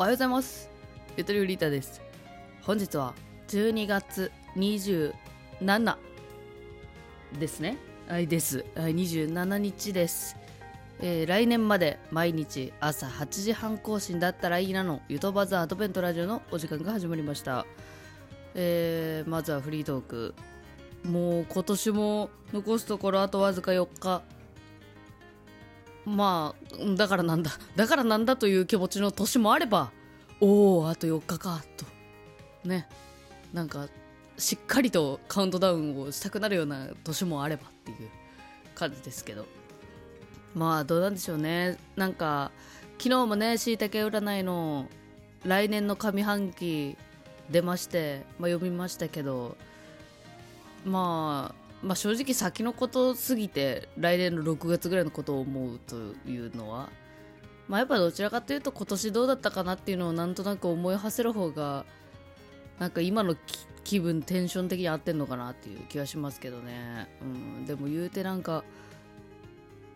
おはようございます。ゆとりうりーたです。本日は12月27ですね。はいです。はい27日です。えー来年まで毎日朝8時半更新だったらいいなのゆとばずアドベントラジオのお時間が始まりました。えーまずはフリートーク。もう今年も残すところあとわずか4日。まあだからなんだ。だからなんだという気持ちの年もあればおおあと4日かと。ね。なんかしっかりとカウントダウンをしたくなるような年もあればっていう感じですけど。まあどうなんでしょうね。なんか昨日もねしいたけ占いの来年の上半期出まして、まあ、読みましたけどまあまあ正直先のことすぎて来年の6月ぐらいのことを思うというのはまあやっぱどちらかというと今年どうだったかなっていうのをなんとなく思い馳せる方がなんか今の気分テンション的に合ってんのかなっていう気はしますけどね。うんでも言うてなんか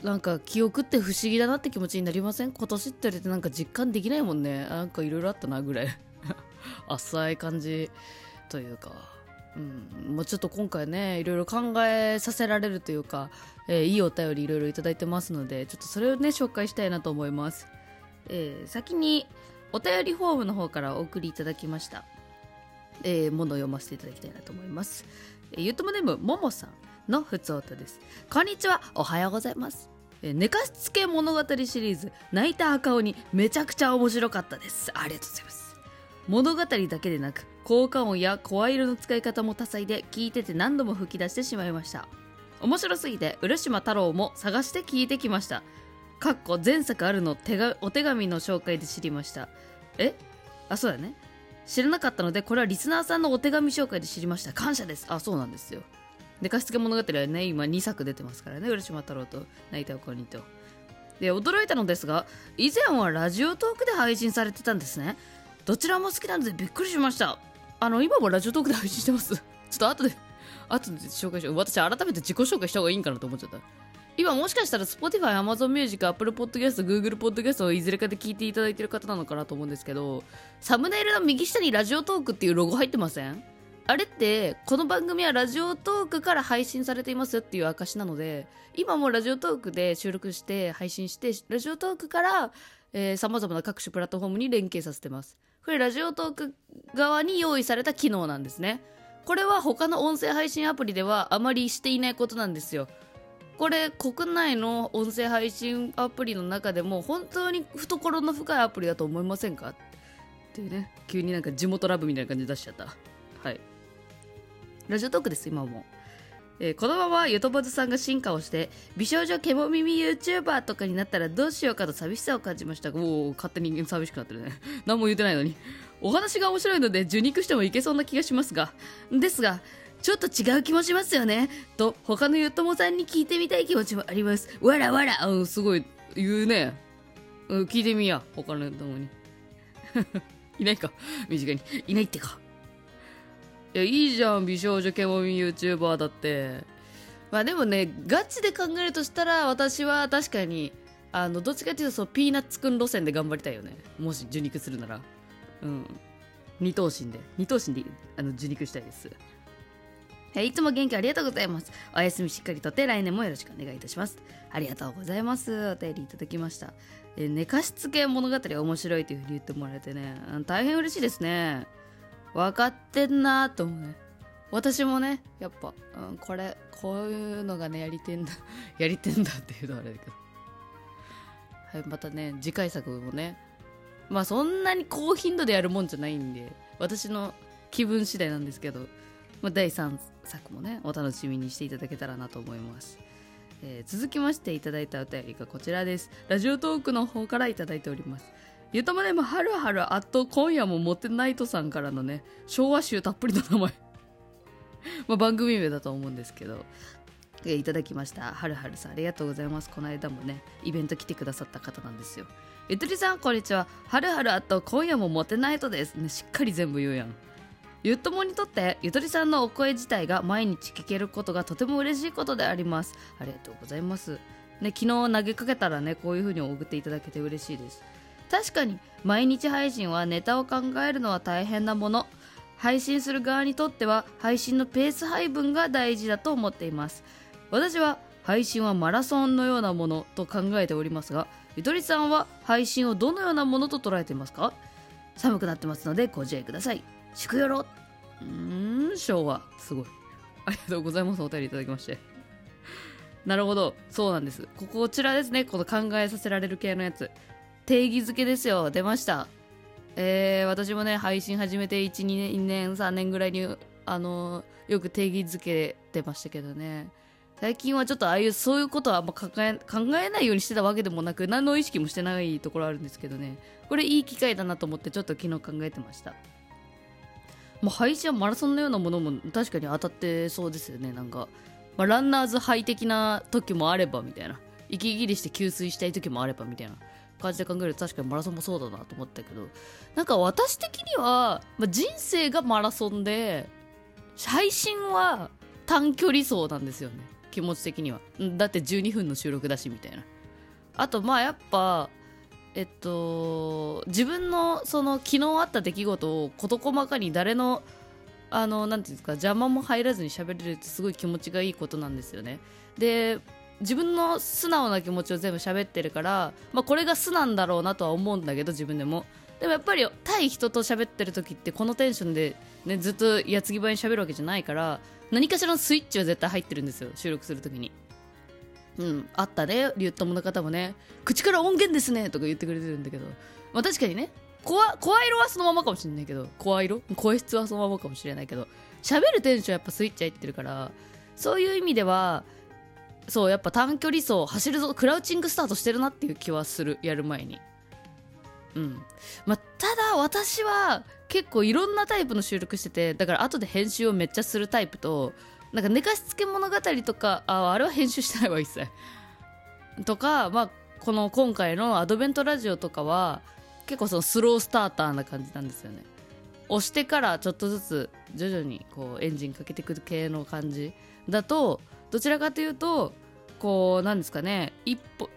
なんか記憶って不思議だなって気持ちになりません？今年って言われてなんか実感できないもんね。なんかいろいろあったなぐらい。浅い感じというか。うん、もうちょっと今回ねいろいろ考えさせられるというか、えーいいお便りいろいろいいてますのでちょっとそれをね紹介したいなと思います、えー先にお便りフォームの方からお送りいただきました、えーものを読ませていただきたいなと思います、えーゆともネームももさんのふつおたです。こんにちは。おはようございます。え寝かしつけ物語シリーズ泣いた赤鬼めちゃくちゃ面白かったです。ありがとうございます。物語だけでなく効果音や声色の使い方も多彩で聞いてて何度も吹き出してしまいました。面白すぎて浦島太郎も探して聞いてきました。かっこ前作あるの手がお手紙の紹介で知りました。え？あそうだね。知らなかったのでこれはリスナーさんのお手紙紹介で知りました。感謝です。あそうなんですよ。寝かしつけ物語はね今2作出てますからね浦島太郎と泣いたお子にと。で驚いたのですが以前はラジオトークで配信されてたんですね。どちらも好きなのでびっくりしました。あの今もラジオトークで配信してます。ちょっと後で後で紹介しよう。私改めて自己紹介した方がいいんかなと思っちゃった。今もしかしたら Spotify、Amazon Music、Apple Podcast、Google Podcast をいずれかで聞いていただいてる方なのかなと思うんですけどサムネイルの右下にラジオトークっていうロゴ入ってません？あれってこの番組はラジオトークから配信されていますっていう証なので今もラジオトークで収録して配信してラジオトークからさまざまな各種プラットフォームに連携させてます。これラジオトーク側に用意された機能なんですね。これは他の音声配信アプリではあまりしていないことなんですよ。これ国内の音声配信アプリの中でも本当に懐の深いアプリだと思いませんか？っていうね。急になんか地元ラブみたいな感じで出しちゃった。はい。ラジオトークです今もえーこのままゆとばずさんが進化をして美少女ケモ耳 YouTuber とかになったらどうしようかと寂しさを感じました。おお勝手に寂しくなってるね。何も言ってないのに。お話が面白いので受肉してもいけそうな気がしますが。ですがちょっと違う気もしますよね。と他のゆともさんに聞いてみたい気持ちもあります。わらわら。うんすごい言うね。うん聞いてみや。他のゆともに。いないか。身近に。いないってか。いやいいじゃん美少女ケモミ YouTuber だって。まあでもねガチで考えるとしたら私は確かにあのどっちかっていうとそうピーナッツくん路線で頑張りたいよね。もし受肉するなら。うん。二頭身で。二頭身であの受肉したいです。いつも元気ありがとうございます。お休みしっかりとって来年もよろしくお願いいたします。ありがとうございます。お便りいただきました。え寝かしつけ物語面白いというふうに言ってもらえてね。大変嬉しいですね。分かってんなと思うね。私もねやっぱ、うん、これこういうのがねやりてんだ やりてんだっていうのはあれだけど。はいまたね次回作もねまあそんなに高頻度でやるもんじゃないんで私の気分次第なんですけど、まあ、第3作もねお楽しみにしていただけたらなと思います、えー続きましていただいたお便りがこちらです。ラジオトークの方からいただいております。ゆとまでもはるはるあっと今夜もモテナイトさんからのね昭和集たっぷりの名前。まあ番組名だと思うんですけど。いただきました。はるはるさんありがとうございます。この間もねイベント来てくださった方なんですよ。ゆとりさんこんにちは。はるはるあと今夜もモテナイトです。ねしっかり全部言うやん。ゆっともにとってゆとりさんのお声自体が毎日聞けることがとても嬉しいことであります。ありがとうございます。ね昨日投げかけたらねこういう風に送っていただけて嬉しいです。確かに毎日配信はネタを考えるのは大変なもの。配信する側にとっては配信のペース配分が大事だと思っています。私は配信はマラソンのようなものと考えておりますがゆとりさんは配信をどのようなものと捉えていますか？寒くなってますのでご自愛ください。祝よろうーん昭和。すごい。ありがとうございます。お便りいただきまして。なるほど。そうなんです。ここちらですね。この考えさせられる系のやつ。定義づけですよ。出ました。えー、私もね配信始めて12年3年ぐらいにあのよく定義づけてましたけどね。最近はちょっとああいうそういうことはあんま考え考えないようにしてたわけでもなく何の意識もしてないところあるんですけどね。これいい機会だなと思ってちょっと昨日考えてました。もう配信はマラソンのようなものも確かに当たってそうですよね。なんか、まあ、ランナーズハイ的な時もあればみたいな。息切りして給水したい時もあればみたいな。感じで考えると確かにマラソンもそうだなと思ったけどなんか私的には、まあ、人生がマラソンで配信は短距離走なんですよね。気持ち的には。だって12分の収録だしみたいな。あとまあやっぱえっと自分のその昨日あった出来事を事細かに誰のあのなんていうんですか邪魔も入らずに喋れるってすごい気持ちがいいことなんですよね。で自分の素直な気持ちを全部喋ってるから、まあ、これが素なんだろうなとは思うんだけど自分でも。でもやっぱり対人と喋ってる時ってこのテンションで、ね、ずっと矢継ぎ早に喋るわけじゃないから何かしらのスイッチは絶対入ってるんですよ収録する時に。うんあったねリュットモの方もね。口から音源ですねとか言ってくれてるんだけど。まあ確かにね声色はそのままかもしれないけど声色？声質はそのままかもしれないけど喋るテンションやっぱスイッチ入ってるからそういう意味ではそうやっぱ短距離走走るぞクラウチングスタートしてるなっていう気はするやる前に。うん。まあ、ただ私は結構いろんなタイプの収録しててだから後で編集をめっちゃするタイプとなんか寝かしつけ物語とかああれは編集してないわ一切。とかまあこの今回のアドベントラジオとかは結構そのスロースターターな感じなんですよね。押してからちょっとずつ徐々にこうエンジンかけてくる系の感じだとどちらかというとこうなんですかね一歩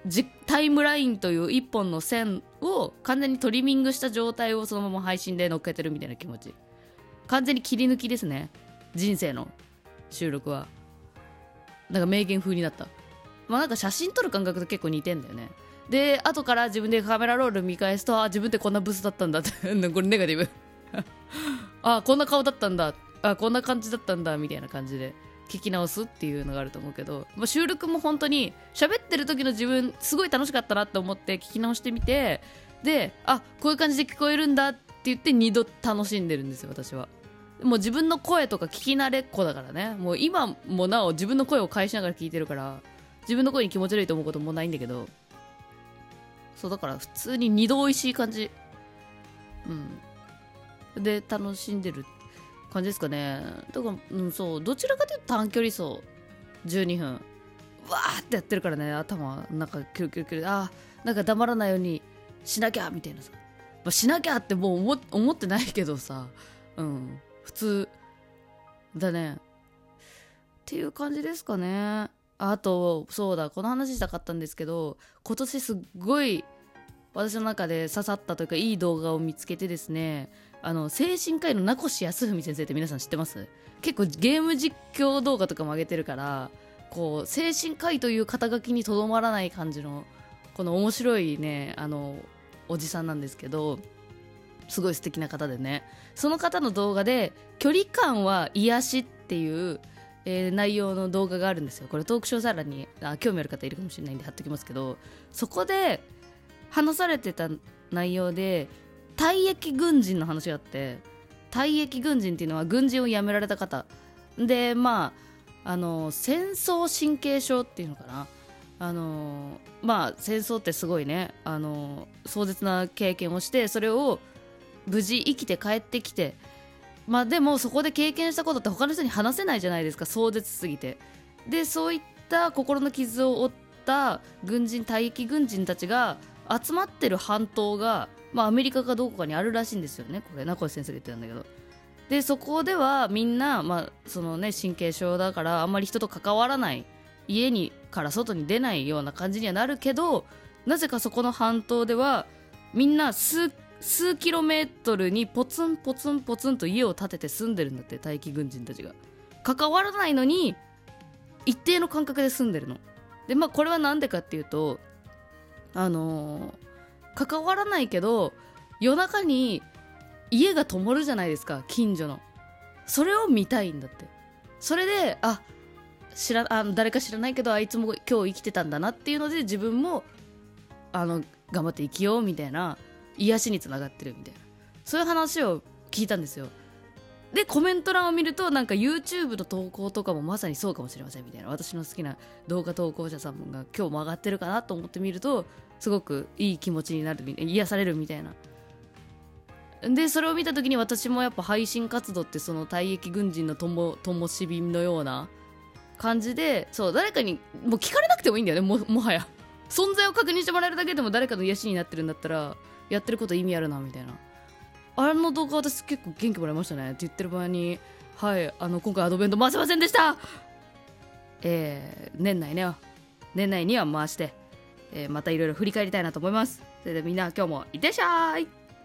タイムラインという一本の線を完全にトリミングした状態をそのまま配信で乗っけてるみたいな気持ち。完全に切り抜きですね。人生の収録は。なんか名言風になった。まあなんか写真撮る感覚と結構似てんだよね。で後から自分でカメラロール見返すとあ自分ってこんなブスだったんだ。っ てこれネガティブ。あこんな顔だったんだ。あこんな感じだったんだ。みたいな感じで。聞き直すっていうのがあると思うけど、まあ、収録も本当に喋ってる時の自分すごい楽しかったなって思って聞き直してみてであこういう感じで聞こえるんだって言って2度楽しんでるんですよ私は。もう自分の声とか聞き慣れっ子だからね。もう今もなお自分の声を返しながら聞いてるから自分の声に気持ち悪いと思うこともないんだけどそうだから普通に2度美味しい感じ。うん。で楽しんでる感じですかね。だから、うん、そうどちらかというと短距離走12分。わーってやってるからね頭なんかキュルキュルキュル。あなんか黙らないようにしなきゃみたいなさ、まあ、しなきゃってもう思思ってないけどさ。うん。普通だね。っていう感じですかね。あとそうだこの話したかったんですけど今年すっごい私の中で刺さったというかいい動画を見つけてですね。あの精神科医の名越康文先生って皆さん知ってます？結構ゲーム実況動画とかも上げてるからこう精神科医という肩書きにとどまらない感じのこの面白いねあのおじさんなんですけどすごい素敵な方でね。その方の動画で距離感は癒しっていう、えー、内容の動画があるんですよ。これトークショーさらにあ興味ある方いるかもしれないんで貼っときますけどそこで話されてた内容で退役軍人の話があって退役軍人っていうのは軍人を辞められた方。でまああの戦争神経症っていうのかな。あのまあ戦争ってすごいね。あの壮絶な経験をしてそれを無事生きて帰ってきてまあでもそこで経験したことって他の人に話せないじゃないですか。壮絶すぎて。でそういった心の傷を負った軍人退役軍人たちが集まってる半島がまあ、アメリカかどこかにあるらしいんですよねこれ名越先生が言ってたんだけど。でそこではみんな、まあそのね、神経症だからあんまり人と関わらない家にから外に出ないような感じにはなるけどなぜかそこの半島ではみんな数数キロメートルにポツンポツンポツンと家を建てて住んでるんだって待機軍人たちが。関わらないのに一定の間隔で住んでるの。でまあこれは何でかっていうとあのー、関わらないけど夜中に家が灯るじゃないですか近所の。それを見たいんだって。それであ知らあの誰か知らないけどあいつも今日生きてたんだなっていうので自分もあの頑張って生きようみたいな癒しにつながってるみたいな。そういう話を聞いたんですよ。でコメント欄を見るとなんか YouTube の投稿とかもまさにそうかもしれませんみたいな。私の好きな動画投稿者さんが今日も上がってるかなと思ってみるとすごくいい気持ちになる癒されるみたいな。でそれを見た時に私もやっぱ配信活動ってその退役軍人のともともしびのような感じでそう誰かにもう聞かれなくてもいいんだよねももはや。存在を確認してもらえるだけでも誰かの癒しになってるんだったらやってること意味あるなみたいな。あれの動画私結構元気もらいましたね。って言ってる場合にはいあの今回アドベント回せませんでした。えー、年内ね年内には回して、えー、またいろいろ振り返りたいなと思います。それではみんな今日もいってらっしゃい。